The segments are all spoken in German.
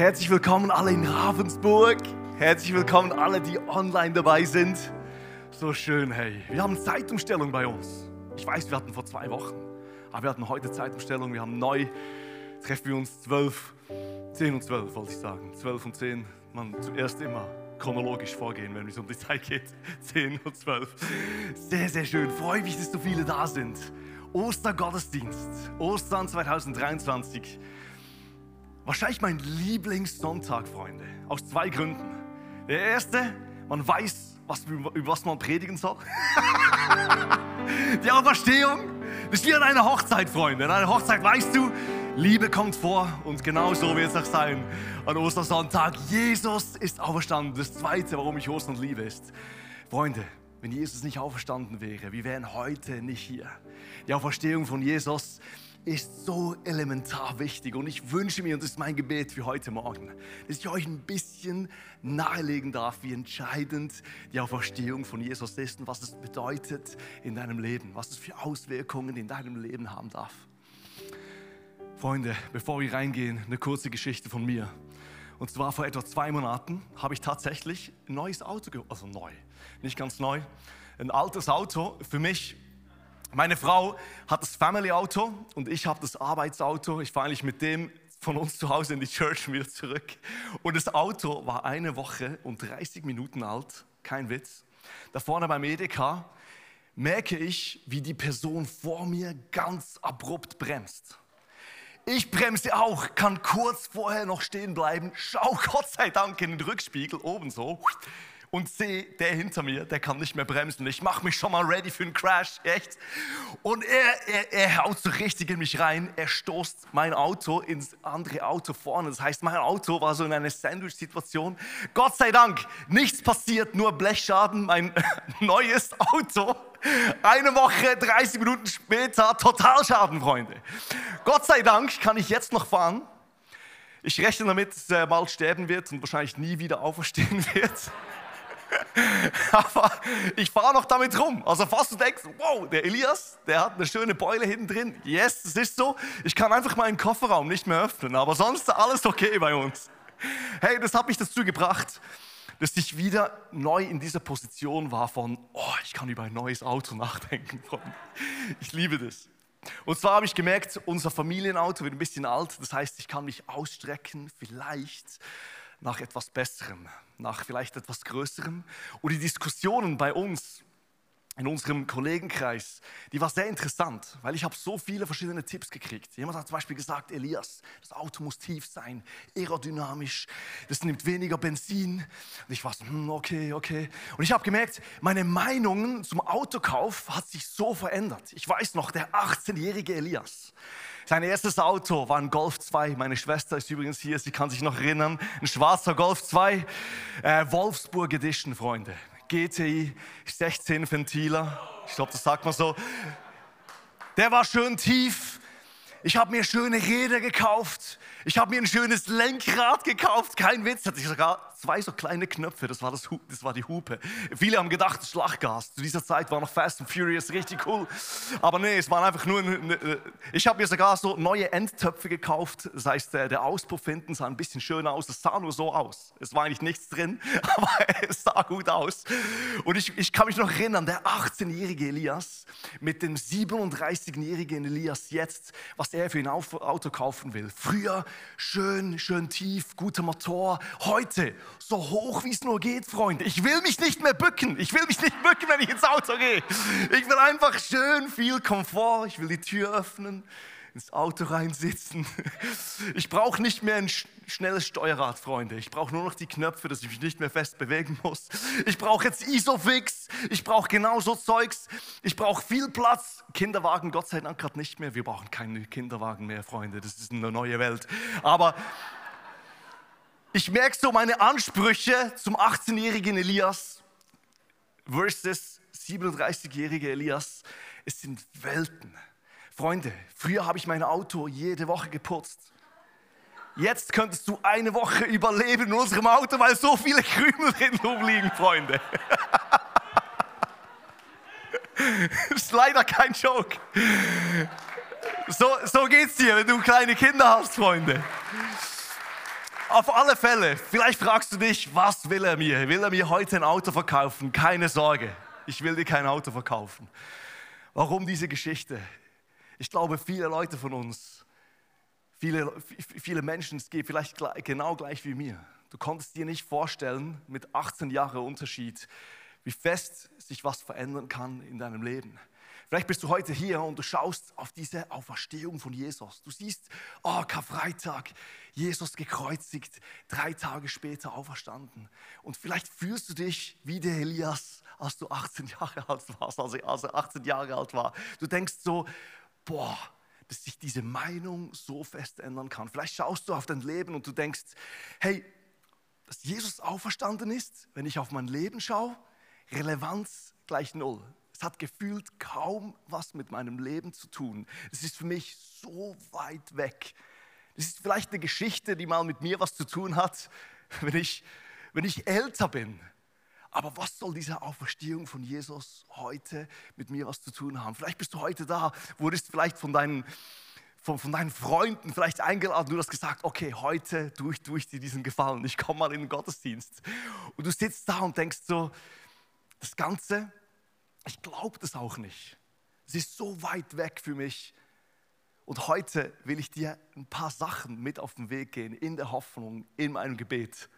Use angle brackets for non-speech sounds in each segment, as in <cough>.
Herzlich willkommen alle in Ravensburg. Herzlich willkommen alle, die online dabei sind. So schön, hey. Wir haben Zeitumstellung bei uns. Ich weiß, wir hatten vor zwei Wochen, aber wir hatten heute Zeitumstellung. Wir haben neu, treffen wir uns 12, 10 und 12, wollte ich sagen. 12 und 10, man zuerst immer chronologisch vorgehen, wenn es um die Zeit geht. <laughs> 10 und 12. Sehr, sehr schön. Freue mich, dass so viele da sind. Ostergottesdienst, Ostern 2023. Wahrscheinlich mein Lieblingssonntag, Freunde. Aus zwei Gründen. Der erste, man weiß, was, über was man predigen soll. <laughs> die Auferstehung. Ist wie an einer Hochzeit, Freunde. An einer Hochzeit weißt du, Liebe kommt vor und genau so wird es auch sein an Ostersonntag. Jesus ist auferstanden. Das Zweite, warum ich Ostern liebe, ist, Freunde, wenn Jesus nicht auferstanden wäre, wir wären heute nicht hier. Die Auferstehung von Jesus ist so elementar wichtig und ich wünsche mir, und das ist mein Gebet für heute Morgen, dass ich euch ein bisschen nahelegen darf, wie entscheidend die Auferstehung von Jesus ist und was es bedeutet in deinem Leben, was es für Auswirkungen in deinem Leben haben darf. Freunde, bevor wir reingehen, eine kurze Geschichte von mir. Und zwar vor etwa zwei Monaten habe ich tatsächlich ein neues Auto, also neu, nicht ganz neu, ein altes Auto für mich. Meine Frau hat das Family-Auto und ich habe das Arbeitsauto. Ich fahre eigentlich mit dem von uns zu Hause in die Church wieder zurück. Und das Auto war eine Woche und 30 Minuten alt, kein Witz. Da vorne beim Edeka merke ich, wie die Person vor mir ganz abrupt bremst. Ich bremse auch, kann kurz vorher noch stehen bleiben, schau <laughs> Gott sei Dank in den Rückspiegel oben so und sehe, der hinter mir, der kann nicht mehr bremsen. Ich mache mich schon mal ready für einen Crash, echt. Und er, er, er haut so richtig in mich rein. Er stoßt mein Auto ins andere Auto vorne. Das heißt, mein Auto war so in einer Sandwich-Situation. Gott sei Dank, nichts passiert, nur Blechschaden. Mein <laughs> neues Auto eine Woche, 30 Minuten später, Totalschaden, Freunde. Gott sei Dank kann ich jetzt noch fahren. Ich rechne damit, dass er bald sterben wird und wahrscheinlich nie wieder auferstehen <laughs> wird. <laughs> Aber ich fahre noch damit rum. Also fast du denkst, wow, der Elias, der hat eine schöne Beule hinten drin. Yes, das ist so. Ich kann einfach meinen Kofferraum nicht mehr öffnen. Aber sonst alles okay bei uns. Hey, das hat mich dazu gebracht, dass ich wieder neu in dieser Position war von, oh, ich kann über ein neues Auto nachdenken. <laughs> Ich liebe das. Und zwar habe ich gemerkt, unser Familienauto wird ein bisschen alt. Das heißt, ich kann mich ausstrecken, vielleicht nach etwas Besserem, nach vielleicht etwas Größerem. Und die Diskussionen bei uns in unserem Kollegenkreis, die war sehr interessant, weil ich habe so viele verschiedene Tipps gekriegt. Jemand hat zum Beispiel gesagt, Elias, das Auto muss tief sein, aerodynamisch, das nimmt weniger Benzin. Und ich war so, hm, okay, okay. Und ich habe gemerkt, meine Meinung zum Autokauf hat sich so verändert. Ich weiß noch, der 18-jährige Elias, sein erstes Auto war ein Golf 2. Meine Schwester ist übrigens hier, sie kann sich noch erinnern. Ein schwarzer Golf 2, äh, Wolfsburg Edition, Freunde. GTI 16 Ventiler. Ich glaube, das sagt man so. Der war schön tief. Ich habe mir schöne Räder gekauft. Ich habe mir ein schönes Lenkrad gekauft. Kein Witz, hatte ich sogar zwei so kleine Knöpfe, das war, das, das war die Hupe. Viele haben gedacht, Schlaggas. Zu dieser Zeit war noch Fast and Furious richtig cool. Aber nee, es war einfach nur. Eine, ich habe mir sogar so neue Endtöpfe gekauft. Das heißt, der Auspuff hinten sah ein bisschen schöner aus. Es sah nur so aus. Es war eigentlich nichts drin, <laughs> aber es sah gut aus. Und ich, ich kann mich noch erinnern, der 18-jährige Elias mit dem 37-jährigen Elias jetzt, was er für ein Auto kaufen will. Früher schön, schön tief, guter Motor. Heute so hoch wie es nur geht, Freunde. Ich will mich nicht mehr bücken. Ich will mich nicht <laughs> bücken, wenn ich ins Auto gehe. Ich will einfach schön viel Komfort. Ich will die Tür öffnen, ins Auto reinsitzen. <laughs> Ich brauche nicht mehr ein schnelles Steuerrad, Freunde. Ich brauche nur noch die Knöpfe, dass ich mich nicht mehr fest bewegen muss. Ich brauche jetzt Isofix. Ich brauche genauso Zeugs. Ich brauche viel Platz. Kinderwagen, Gott sei Dank gerade nicht mehr. Wir brauchen keine Kinderwagen mehr, Freunde. Das ist eine neue Welt. Aber Ich merke so meine Ansprüche zum 18-jährigen Elias versus 37-jährige Elias. Es sind Welten. Freunde, früher habe ich mein Auto jede Woche geputzt. Jetzt könntest du eine Woche überleben in unserem Auto, weil so viele Krümel drin rumliegen, Freunde. Das <laughs> ist leider kein Joke. So, so geht's dir, wenn du kleine Kinder hast, Freunde. Auf alle Fälle, vielleicht fragst du dich, was will er mir? Will er mir heute ein Auto verkaufen? Keine Sorge, ich will dir kein Auto verkaufen. Warum diese Geschichte? Ich glaube, viele Leute von uns, viele, viele Menschen, es geht vielleicht genau gleich wie mir. Du konntest dir nicht vorstellen, mit 18 Jahren Unterschied, wie fest sich was verändern kann in deinem Leben. Vielleicht bist du heute hier und du schaust auf diese Auferstehung von Jesus. Du siehst, oh, Karfreitag, Jesus gekreuzigt, drei Tage später auferstanden. Und vielleicht fühlst du dich wie der Elias, als du 18 Jahre alt warst, als er 18 Jahre alt war. Du denkst so, boah, dass sich diese Meinung so fest ändern kann. Vielleicht schaust du auf dein Leben und du denkst, hey, dass Jesus auferstanden ist, wenn ich auf mein Leben schaue, Relevanz gleich null. Es hat gefühlt kaum was mit meinem Leben zu tun. Es ist für mich so weit weg. Es ist vielleicht eine Geschichte, die mal mit mir was zu tun hat, <laughs> wenn ich, wenn ich älter bin. Aber was soll diese Auferstehung von Jesus heute mit mir was zu tun haben? Vielleicht bist du heute da, wurdest vielleicht von deinen, von, von deinen Freunden vielleicht eingeladen. Du hast gesagt, okay, heute tue ich, tue ich dir diesen Gefallen. Ich komme mal in den Gottesdienst. Und du sitzt da und denkst so, das Ganze, ich glaube das auch nicht. Es ist so weit weg für mich. Und heute will ich dir ein paar Sachen mit auf den Weg gehen, in der Hoffnung, in meinem Gebet,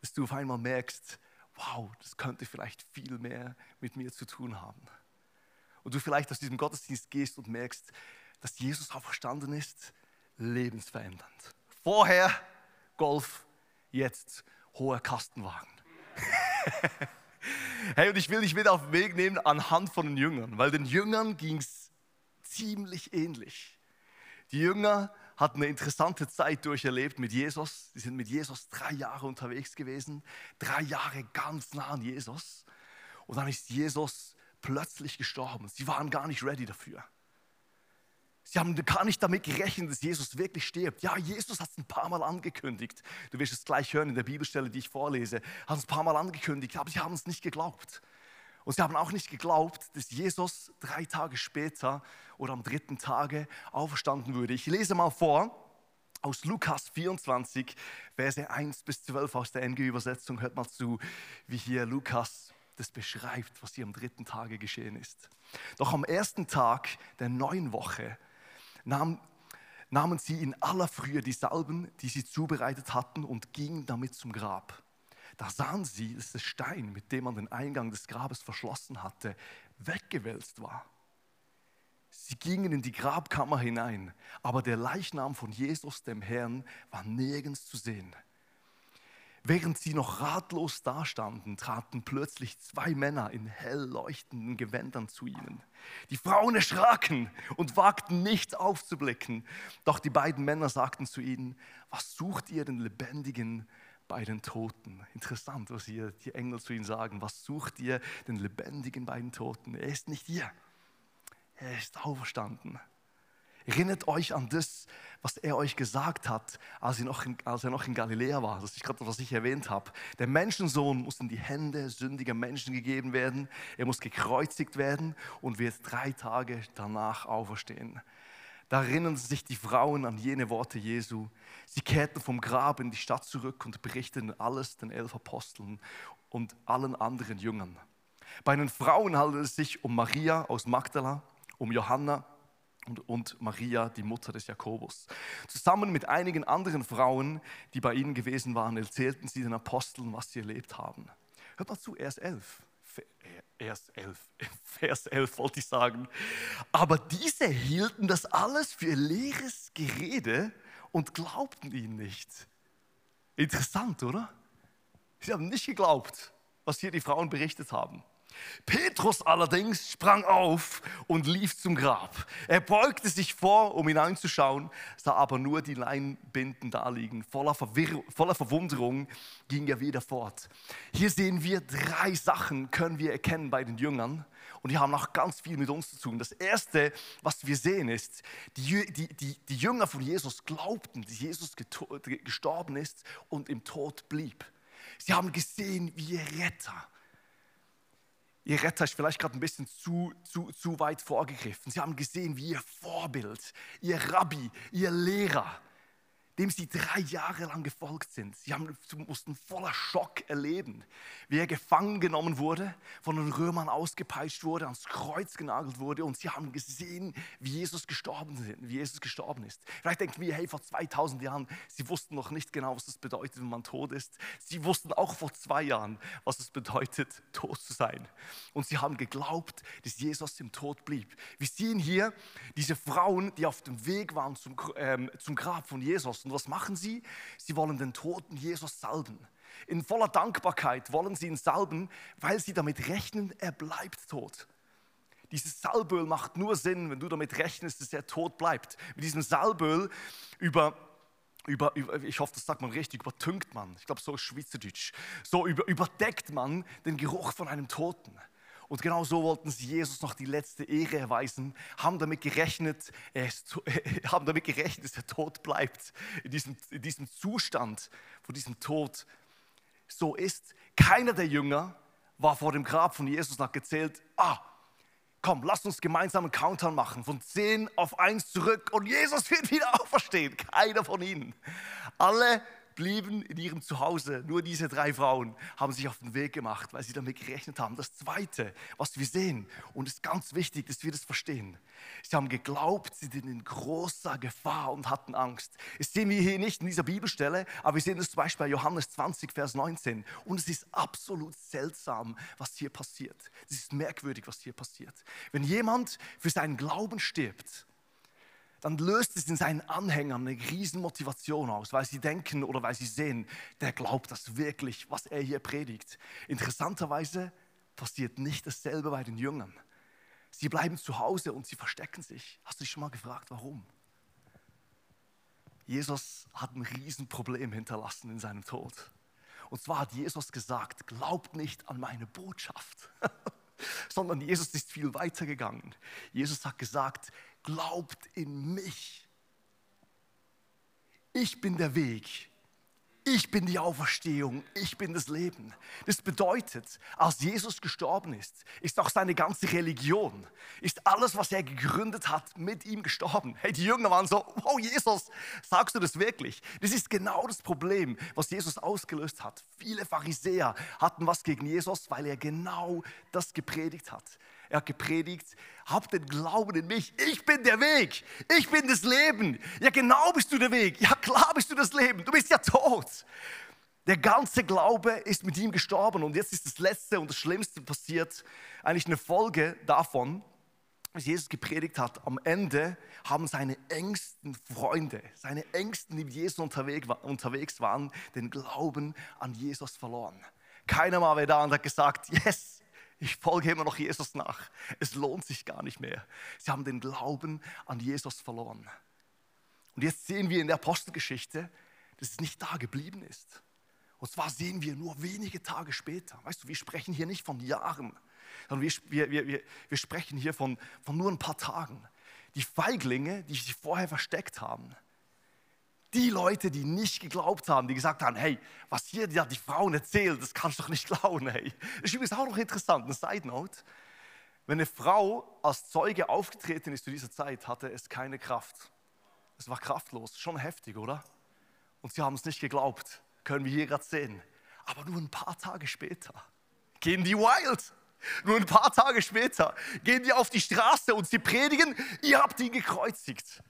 dass du auf einmal merkst, wow, das könnte vielleicht viel mehr mit mir zu tun haben. Und du vielleicht aus diesem Gottesdienst gehst und merkst, dass Jesus auch verstanden ist, lebensverändernd. Vorher Golf, jetzt hoher Kastenwagen. <laughs> Hey, und ich will dich mit auf den Weg nehmen anhand von den Jüngern, weil den Jüngern ging es ziemlich ähnlich. Die Jünger hatten eine interessante Zeit durcherlebt mit Jesus. Sie sind mit Jesus drei Jahre unterwegs gewesen, drei Jahre ganz nah an Jesus. Und dann ist Jesus plötzlich gestorben. Sie waren gar nicht ready dafür. Sie haben gar nicht damit gerechnet, dass Jesus wirklich stirbt. Ja, Jesus hat es ein paar Mal angekündigt. Du wirst es gleich hören in der Bibelstelle, die ich vorlese. Hat es ein paar Mal angekündigt, aber sie haben es nicht geglaubt. Und sie haben auch nicht geglaubt, dass Jesus drei Tage später oder am dritten Tage auferstanden würde. Ich lese mal vor aus Lukas 24, Verse 1 bis 12 aus der NG-Übersetzung. Hört mal zu, wie hier Lukas das beschreibt, was hier am dritten Tage geschehen ist. Doch am ersten Tag der neuen Woche nahm, nahmen sie in aller Frühe die Salben, die sie zubereitet hatten, und gingen damit zum Grab. Da sahen sie, dass der Stein, mit dem man den Eingang des Grabes verschlossen hatte, weggewälzt war. Sie gingen in die Grabkammer hinein, aber der Leichnam von Jesus, dem Herrn, war nirgends zu sehen. Während sie noch ratlos dastanden, traten plötzlich zwei Männer in hell leuchtenden Gewändern zu ihnen. Die Frauen erschraken und wagten nicht aufzublicken. Doch die beiden Männer sagten zu ihnen, was sucht ihr den Lebendigen bei den Toten? Interessant, was hier die Engel zu ihnen sagen. Was sucht ihr den Lebendigen bei den Toten? Er ist nicht hier. Er ist auferstanden. Erinnert euch an das, was er euch gesagt hat, als er noch in, als er noch in Galiläa war. Das ist gerade, was ich erwähnt habe. Der Menschensohn muss in die Hände sündiger Menschen gegeben werden. Er muss gekreuzigt werden und wird drei Tage danach auferstehen. Da erinnern sich die Frauen an jene Worte Jesu. Sie kehrten vom Grab in die Stadt zurück und berichteten alles den elf Aposteln und allen anderen Jüngern. Bei den Frauen handelt es sich um Maria aus Magdala, um Johanna, und, und Maria, die Mutter des Jakobus. Zusammen mit einigen anderen Frauen, die bei ihnen gewesen waren, erzählten sie den Aposteln, was sie erlebt haben. Hört mal zu, er ist elf. Erst elf, <laughs> Vers 11 wollte ich sagen. Aber diese hielten das alles für leeres Gerede und glaubten ihnen nicht. Interessant, oder? Sie haben nicht geglaubt, was hier die Frauen berichtet haben. Petrus allerdings sprang auf und lief zum Grab. Er beugte sich vor, um hineinzuschauen, sah aber nur die Leinbinden daliegen. Voller, voller Verwunderung ging er wieder fort. Hier sehen wir drei Sachen, können wir erkennen bei den Jüngern. Und die haben auch ganz viel mit uns zu tun. Das Erste, was wir sehen, ist, die, die, die, die Jünger von Jesus glaubten, dass Jesus gestorben ist und im Tod blieb. Sie haben gesehen, wie ihr Retter Ihr Retter ist vielleicht gerade ein bisschen zu, zu, zu weit vorgegriffen. Sie haben gesehen, wie ihr Vorbild, ihr Rabbi, ihr Lehrer, dem sie drei Jahre lang gefolgt sind. Sie haben, mussten voller Schock erleben, wie er gefangen genommen wurde, von den Römern ausgepeitscht wurde, ans Kreuz genagelt wurde und sie haben gesehen, wie Jesus gestorben, ist, wie Jesus gestorben ist. Vielleicht denken wir, hey, vor 2000 Jahren, sie wussten noch nicht genau, was es bedeutet, wenn man tot ist. Sie wussten auch vor zwei Jahren, was es bedeutet, tot zu sein. Und sie haben geglaubt, dass Jesus im Tod blieb. Wir sehen hier diese Frauen, die auf dem Weg waren zum, ähm, zum Grab von Jesus und was machen sie? Sie wollen den toten Jesus salben. In voller Dankbarkeit wollen sie ihn salben, weil sie damit rechnen, er bleibt tot. Dieses Salböl macht nur Sinn, wenn du damit rechnest, dass er tot bleibt. Mit diesem Salböl über, über, über ich hoffe, das sagt man richtig, übertünkt man, ich glaube so ist Schweizerdeutsch, so über, überdeckt man den Geruch von einem Toten. Und genau so wollten sie Jesus noch die letzte Ehre erweisen, haben damit gerechnet, er ist, <laughs> haben damit gerechnet, dass er tot bleibt, in diesem, in diesem Zustand, von diesem Tod so ist. Keiner der Jünger war vor dem Grab von Jesus nach gezählt, ah, komm, lass uns gemeinsam einen Countdown machen, von 10 auf 1 zurück und Jesus <laughs> wird wieder auferstehen. Keiner von ihnen. Alle blieben in ihrem Zuhause. Nur diese drei Frauen haben sich auf den Weg gemacht, weil sie damit gerechnet haben. Das Zweite, was wir sehen, und es ist ganz wichtig, dass wir das verstehen, sie haben geglaubt, sie sind in großer Gefahr und hatten Angst. Das sehen wir hier nicht in dieser Bibelstelle, aber wir sehen es zum Beispiel bei Johannes 20, Vers 19. Und es ist absolut seltsam, was hier passiert. Es ist merkwürdig, was hier passiert. Wenn jemand für seinen Glauben stirbt, dann löst es in seinen Anhängern eine riesen Motivation aus, weil sie denken oder weil sie sehen, der glaubt das wirklich, was er hier predigt. Interessanterweise passiert nicht dasselbe bei den Jüngern. Sie bleiben zu Hause und sie verstecken sich. Hast du dich schon mal gefragt, warum? Jesus hat ein Riesenproblem hinterlassen in seinem Tod. Und zwar hat Jesus gesagt, glaubt nicht an meine Botschaft, <laughs> sondern Jesus ist viel weiter gegangen. Jesus hat gesagt, glaubt in mich. Ich bin der Weg. Ich bin die Auferstehung, ich bin das Leben. Das bedeutet, als Jesus gestorben ist, ist auch seine ganze Religion, ist alles, was er gegründet hat, mit ihm gestorben. Hey, die Jünger waren so, wow, Jesus, sagst du das wirklich? Das ist genau das Problem, was Jesus ausgelöst hat. Viele Pharisäer hatten was gegen Jesus, weil er genau das gepredigt hat. Er hat gepredigt, habt den Glauben in mich. Ich bin der Weg. Ich bin das Leben. Ja, genau bist du der Weg. Ja, klar bist du das Leben. Du bist ja tot. Der ganze Glaube ist mit ihm gestorben und jetzt ist das Letzte und das Schlimmste passiert. Eigentlich eine Folge davon, was Jesus gepredigt hat. Am Ende haben seine engsten Freunde, seine Engsten, die mit Jesus unterwegs waren, den Glauben an Jesus verloren. Keiner war mehr da und hat gesagt, yes, ich folge immer noch Jesus nach. Es lohnt sich gar nicht mehr. Sie haben den Glauben an Jesus verloren. Und jetzt sehen wir in der Apostelgeschichte, dass es nicht da geblieben ist. Und zwar sehen wir nur wenige Tage später. Weißt du, wir sprechen hier nicht von Jahren, sondern wir, wir, wir, wir sprechen hier von, von nur ein paar Tagen. Die Feiglinge, die sich vorher versteckt haben, die Leute, die nicht geglaubt haben, die gesagt haben, hey, was hier die, die Frauen erzählen, das kannst du doch nicht glauben. Hey. Das ist übrigens auch noch interessant, eine Side Note. Wenn eine Frau als Zeuge aufgetreten ist zu dieser Zeit, hatte es keine Kraft. Es war kraftlos, schon heftig, oder? Und sie haben es nicht geglaubt, können wir hier gerade sehen. Aber nur ein paar Tage später gehen die wild. Nur ein paar Tage später gehen die auf die Straße und sie predigen, ihr habt ihn gekreuzigt.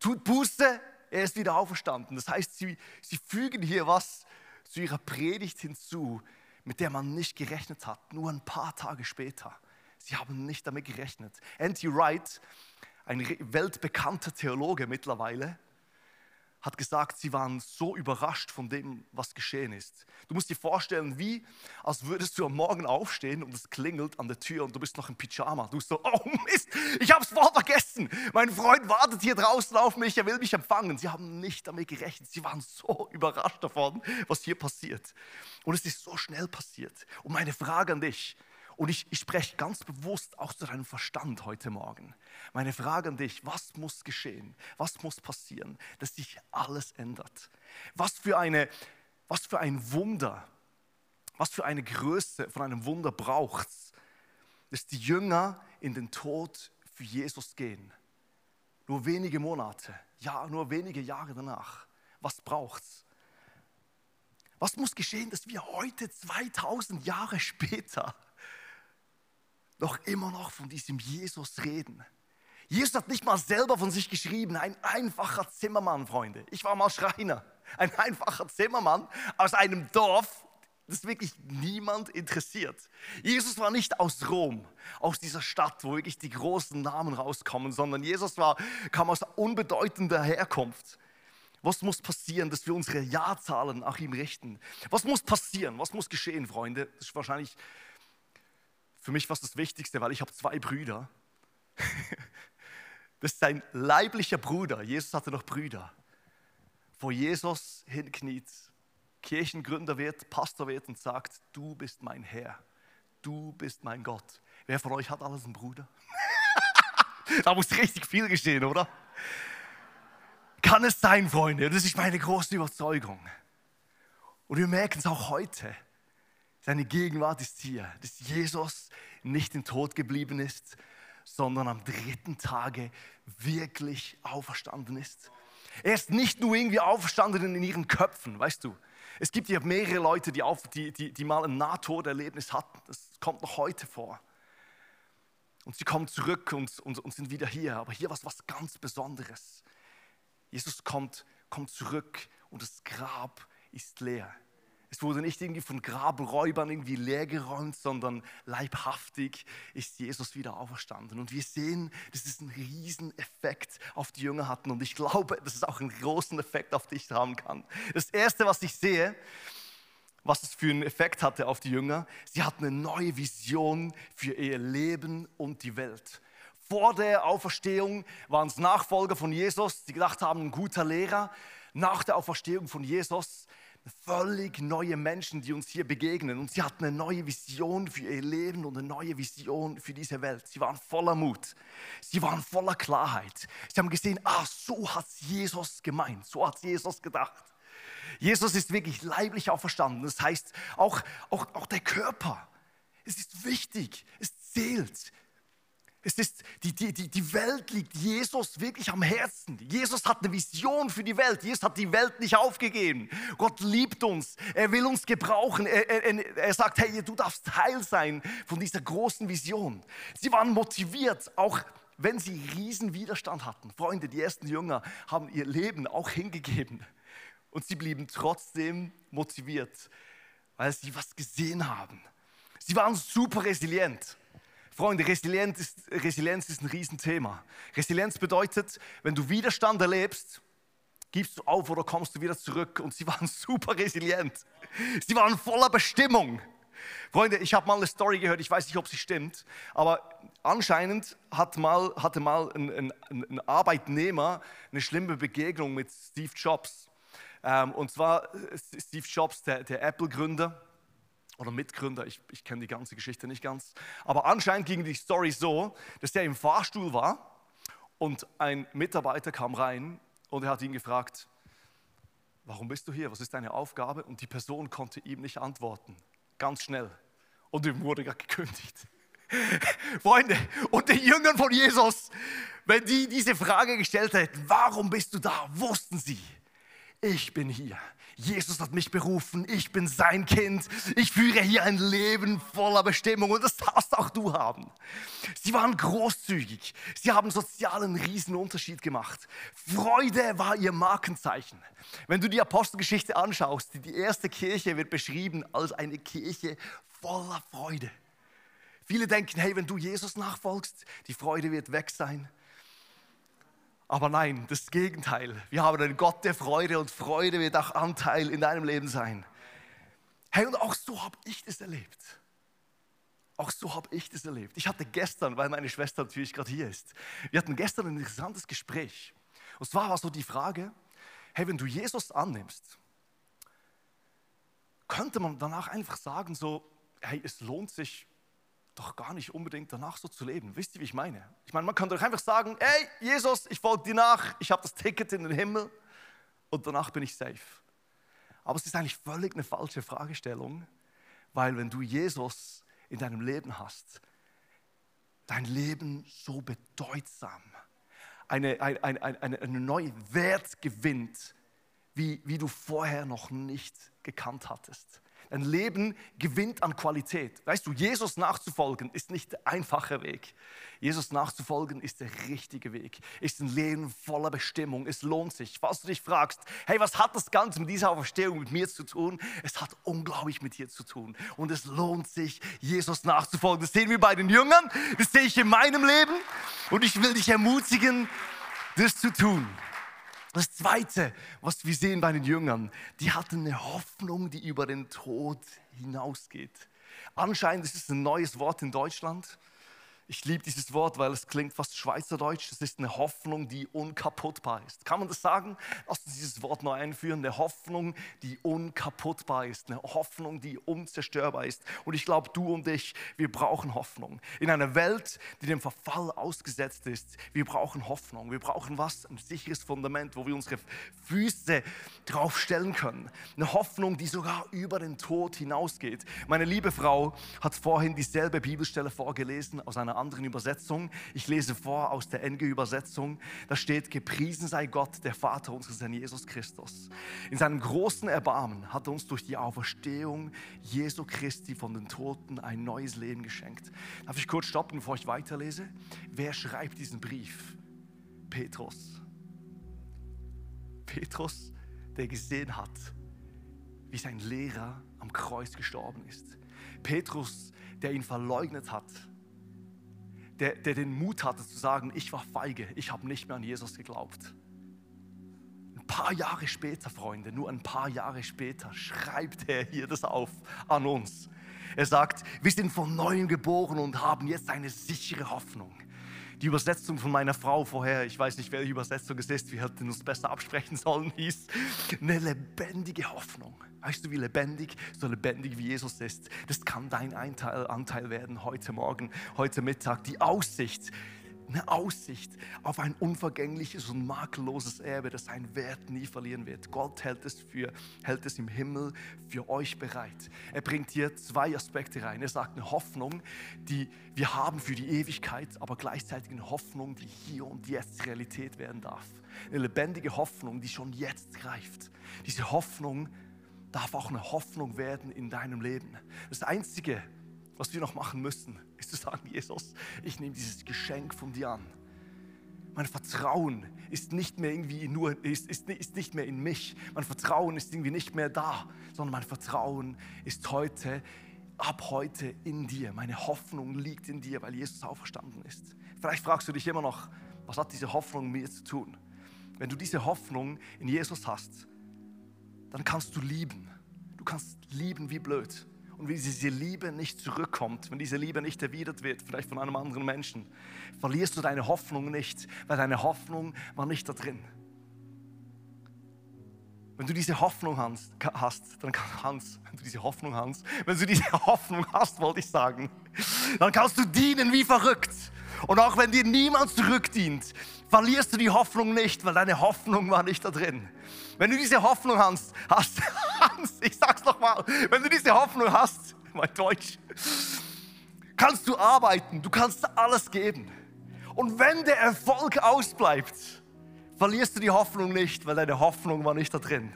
Tut Buße, er ist wieder auferstanden. Das heißt, sie, sie fügen hier was zu ihrer Predigt hinzu, mit der man nicht gerechnet hat, nur ein paar Tage später. Sie haben nicht damit gerechnet. N.T. Wright, ein weltbekannter Theologe mittlerweile, hat gesagt, sie waren so überrascht von dem, was geschehen ist. Du musst dir vorstellen, wie als würdest du am Morgen aufstehen und es klingelt an der Tür und du bist noch im Pyjama. Du bist so, oh Mist, ich habe es voll vergessen. Mein Freund wartet hier draußen auf mich, er will mich empfangen. Sie haben nicht damit gerechnet. Sie waren so überrascht davon, was hier passiert. Und es ist so schnell passiert. Und meine Frage an dich, und ich, ich spreche ganz bewusst auch zu deinem Verstand heute Morgen. Meine Frage an dich, was muss geschehen? Was muss passieren, dass sich alles ändert? Was für, eine, was für ein Wunder, was für eine Größe von einem Wunder braucht es, dass die Jünger in den Tod für Jesus gehen? Nur wenige Monate, ja, nur wenige Jahre danach. Was braucht es? Was muss geschehen, dass wir heute 2000 Jahre später noch immer noch von diesem Jesus reden. Jesus hat nicht mal selber von sich geschrieben, ein einfacher Zimmermann, Freunde. Ich war mal Schreiner, ein einfacher Zimmermann aus einem Dorf, das wirklich niemand interessiert. Jesus war nicht aus Rom, aus dieser Stadt, wo wirklich die großen Namen rauskommen, sondern Jesus war, kam aus unbedeutender Herkunft. Was muss passieren, dass wir unsere Jahrzahlen nach ihm richten? Was muss passieren? Was muss geschehen, Freunde? Das ist wahrscheinlich für mich fast das Wichtigste, weil ich habe zwei Brüder. <laughs> Das ist sein leiblicher Bruder. Jesus hatte noch Brüder. Vor Jesus hinkniet, Kirchengründer wird, Pastor wird und sagt, du bist mein Herr, du bist mein Gott. Wer von euch hat alles einen Bruder? <laughs> da muss richtig viel geschehen, oder? Kann es sein, Freunde? Das ist meine große Überzeugung. Und wir merken es auch heute. Seine Gegenwart ist hier, dass Jesus nicht im Tod geblieben ist, sondern am dritten Tage wirklich auferstanden ist. Er ist nicht nur irgendwie auferstanden in ihren Köpfen, weißt du. Es gibt ja mehrere Leute, die, auf, die, die, die mal ein Nahtoderlebnis hatten. Das kommt noch heute vor. Und sie kommen zurück und, und, und sind wieder hier. Aber hier war es was ganz Besonderes. Jesus kommt, kommt zurück und das Grab ist leer. Es wurde nicht irgendwie von Grabräubern irgendwie leergeräumt, sondern leibhaftig ist Jesus wieder auferstanden. Und wir sehen, dass es einen riesen Effekt auf die Jünger hatten. Und ich glaube, dass es auch einen großen Effekt auf dich haben kann. Das Erste, was ich sehe, was es für einen Effekt hatte auf die Jünger, sie hatten eine neue Vision für ihr Leben und die Welt. Vor der Auferstehung waren es Nachfolger von Jesus, die gedacht haben, ein guter Lehrer. Nach der Auferstehung von Jesus völlig neue Menschen, die uns hier begegnen. Und sie hatten eine neue Vision für ihr Leben und eine neue Vision für diese Welt. Sie waren voller Mut. Sie waren voller Klarheit. Sie haben gesehen, ah, so hat Jesus gemeint. So hat Jesus gedacht. Jesus ist wirklich leiblich auferstanden. Das heißt, auch, auch, auch der Körper. Es ist wichtig. Es zählt. Es ist, die, die, die, Welt liegt Jesus wirklich am Herzen. Jesus hat eine Vision für die Welt. Jesus hat die Welt nicht aufgegeben. Gott liebt uns. Er will uns gebrauchen. Er, er, er sagt, hey, du darfst Teil sein von dieser großen Vision. Sie waren motiviert, auch wenn sie riesen Widerstand hatten. Freunde, die ersten Jünger haben ihr Leben auch hingegeben. Und sie blieben trotzdem motiviert, weil sie was gesehen haben. Sie waren super resilient. Freunde, Resilienz ist, Resilienz ist ein Riesenthema. Resilienz bedeutet, wenn du Widerstand erlebst, gibst du auf oder kommst du wieder zurück. Und sie <laughs> waren super resilient. Sie waren voller Bestimmung. Freunde, ich habe mal eine Story gehört, ich weiß nicht, ob sie stimmt, aber anscheinend hat mal, hatte mal ein, ein, ein Arbeitnehmer eine schlimme Begegnung mit Steve Jobs. Ähm, und zwar Steve Jobs, der, der Apple-Gründer oder Mitgründer, ich, ich kenne die ganze Geschichte nicht ganz. Aber anscheinend ging die Story so, dass er im Fahrstuhl war und ein Mitarbeiter kam rein und er hat ihn gefragt, warum bist du hier, was ist deine Aufgabe? Und die Person konnte ihm nicht antworten, ganz schnell. Und ihm wurde gekündigt. <laughs> Freunde, und den Jüngern von Jesus, wenn die diese Frage gestellt hätten, warum bist du da, wussten sie, ich bin hier. Jesus hat mich berufen, ich bin sein Kind, ich führe hier ein Leben voller Bestimmung und das darfst auch du haben. Sie waren großzügig, sie haben sozialen Riesenunterschied gemacht. Freude war ihr Markenzeichen. Wenn du die Apostelgeschichte anschaust, die erste Kirche wird beschrieben als eine Kirche voller Freude. Viele denken, hey, wenn du Jesus nachfolgst, die Freude wird weg sein. Aber nein, das Gegenteil. Wir haben einen Gott der Freude und Freude wird auch Anteil in deinem Leben sein. Hey, und auch so habe ich das erlebt. Auch so habe ich das erlebt. Ich hatte gestern, weil meine Schwester natürlich gerade hier ist, wir hatten gestern ein interessantes Gespräch. Und zwar war so die Frage, hey, wenn du Jesus annimmst, könnte man danach einfach sagen, so, hey, es lohnt sich doch gar nicht unbedingt danach so zu leben. Wisst ihr, wie ich meine? Ich meine, man kann doch einfach sagen, hey, Jesus, ich folge dir nach, ich habe das Ticket in den Himmel und danach bin ich safe. Aber es ist eigentlich völlig eine falsche Fragestellung, weil wenn du Jesus in deinem Leben hast, dein Leben so bedeutsam, eine, eine, eine, eine, eine neue Wert gewinnt, wie, wie du vorher noch nicht gekannt hattest. Ein Leben gewinnt an Qualität. Weißt du, Jesus nachzufolgen ist nicht der einfache Weg. Jesus nachzufolgen ist der richtige Weg. Ist ein Leben voller Bestimmung. Es lohnt sich. Falls du dich fragst, hey, was hat das Ganze mit dieser Auferstehung mit mir zu tun? Es hat unglaublich mit dir zu tun. Und es lohnt sich, Jesus nachzufolgen. Das sehen wir bei den Jüngern. Das sehe ich in meinem Leben. Und ich will dich ermutigen, das zu tun. Das Zweite, was wir sehen bei den Jüngern, die hatten eine Hoffnung, die über den Tod hinausgeht. Anscheinend ist es ein neues Wort in Deutschland. Ich liebe dieses Wort, weil es klingt fast schweizerdeutsch. Es ist eine Hoffnung, die unkaputtbar ist. Kann man das sagen? Lass uns dieses Wort neu einführen. Eine Hoffnung, die unkaputtbar ist. Eine Hoffnung, die unzerstörbar ist. Und ich glaube, du und ich, wir brauchen Hoffnung. In einer Welt, die dem Verfall ausgesetzt ist, wir brauchen Hoffnung. Wir brauchen was? Ein sicheres Fundament, wo wir unsere Füße drauf stellen können. Eine Hoffnung, die sogar über den Tod hinausgeht. Meine liebe Frau hat vorhin dieselbe Bibelstelle vorgelesen aus einer einer anderen Übersetzung. Ich lese vor aus der NG-Übersetzung. Da steht, gepriesen sei Gott, der Vater unseres Herrn Jesus Christus. In seinem großen Erbarmen hat er uns durch die Auferstehung Jesu Christi von den Toten ein neues Leben geschenkt. Darf ich kurz stoppen, bevor ich weiterlese? Wer schreibt diesen Brief? Petrus. Petrus, der gesehen hat, wie sein Lehrer am Kreuz gestorben ist. Petrus, der ihn verleugnet hat, der, der den Mut hatte zu sagen, ich war feige, ich habe nicht mehr an Jesus geglaubt. Ein paar Jahre später, Freunde, nur ein paar Jahre später, schreibt er hier das auf an uns. Er sagt, wir sind von neuem geboren und haben jetzt eine sichere Hoffnung. Die Übersetzung von meiner Frau vorher, ich weiß nicht, welche Übersetzung es ist, wir hätten uns besser absprechen sollen, <laughs> hieß eine lebendige Hoffnung. Weißt du, wie lebendig, so lebendig wie Jesus ist? Das kann dein Anteil, werden heute Morgen, heute Mittag. Die Aussicht, eine Aussicht auf ein unvergängliches und makelloses Erbe, das seinen Wert nie verlieren wird. Gott hält es, für, hält es im Himmel für euch bereit. Er bringt hier zwei Aspekte rein. Er sagt eine Hoffnung, die wir haben für die Ewigkeit, aber gleichzeitig eine Hoffnung, die hier und jetzt Realität werden darf. Eine lebendige Hoffnung, die schon jetzt greift. Diese Hoffnung darf auch eine Hoffnung werden in deinem Leben. Das Einzige, was wir noch machen müssen, ist zu sagen, Jesus, ich nehme dieses Geschenk von dir an. Mein Vertrauen ist nicht mehr irgendwie nur, ist, ist, ist nicht mehr in mich. Mein Vertrauen ist irgendwie nicht mehr da, sondern mein Vertrauen ist heute, ab heute in dir. Meine Hoffnung liegt in dir, weil Jesus auferstanden ist. Vielleicht fragst du dich immer noch, was hat diese Hoffnung mit mir zu tun? Wenn du diese Hoffnung in Jesus hast, dann kannst du lieben. Du kannst lieben wie blöd. Und wenn diese Liebe nicht zurückkommt, wenn diese Liebe nicht erwidert wird, vielleicht von einem anderen Menschen, verlierst du deine Hoffnung nicht, weil deine Hoffnung war nicht da drin. Wenn du diese Hoffnung hast, dann kannst, wenn du diese Hoffnung hast, wenn du diese <laughs> Hoffnung hast, wollte ich sagen, dann kannst du dienen wie verrückt. Und auch wenn dir niemand zurückdient, verlierst du die Hoffnung nicht, weil deine Hoffnung war nicht da drin. Wenn du diese Hoffnung hast, hast Hans, ich sag's nochmal, wenn du diese Hoffnung hast, mein Deutsch, kannst du arbeiten, du kannst alles geben. Und wenn der Erfolg ausbleibt, verlierst du die Hoffnung nicht, weil deine Hoffnung war nicht da drin.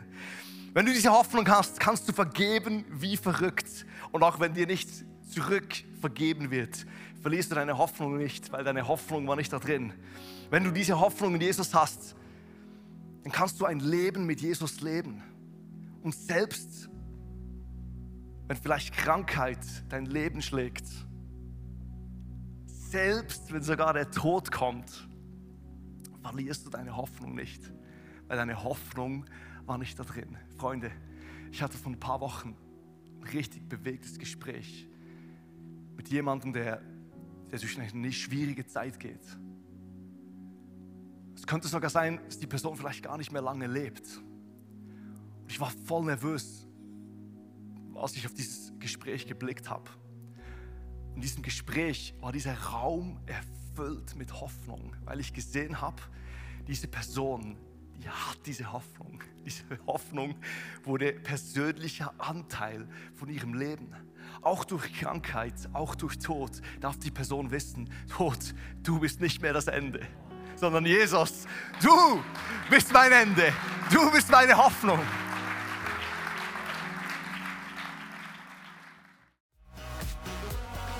Wenn du diese Hoffnung hast, kannst du vergeben wie verrückt. Und auch wenn dir nicht zurück vergeben wird, verlierst du deine Hoffnung nicht, weil deine Hoffnung war nicht da drin. Wenn du diese Hoffnung in Jesus hast, dann kannst du ein Leben mit Jesus leben. Und selbst wenn vielleicht Krankheit dein Leben schlägt, selbst wenn sogar der Tod kommt, verlierst du deine Hoffnung nicht, weil deine Hoffnung war nicht da drin. Freunde, ich hatte vor ein paar Wochen ein richtig bewegtes Gespräch mit jemandem, der, der durch eine schwierige Zeit geht. Es könnte sogar sein, dass die Person vielleicht gar nicht mehr lange lebt. Ich war voll nervös, als ich auf dieses Gespräch geblickt habe. In diesem Gespräch war dieser Raum erfüllt mit Hoffnung, weil ich gesehen habe, diese Person, die hat diese Hoffnung. <laughs> Diese Hoffnung wurde persönlicher Anteil von ihrem Leben. Auch durch Krankheit, auch durch Tod darf die Person wissen, Tod, du bist nicht mehr das Ende, sondern Jesus, du bist mein Ende, du bist meine Hoffnung.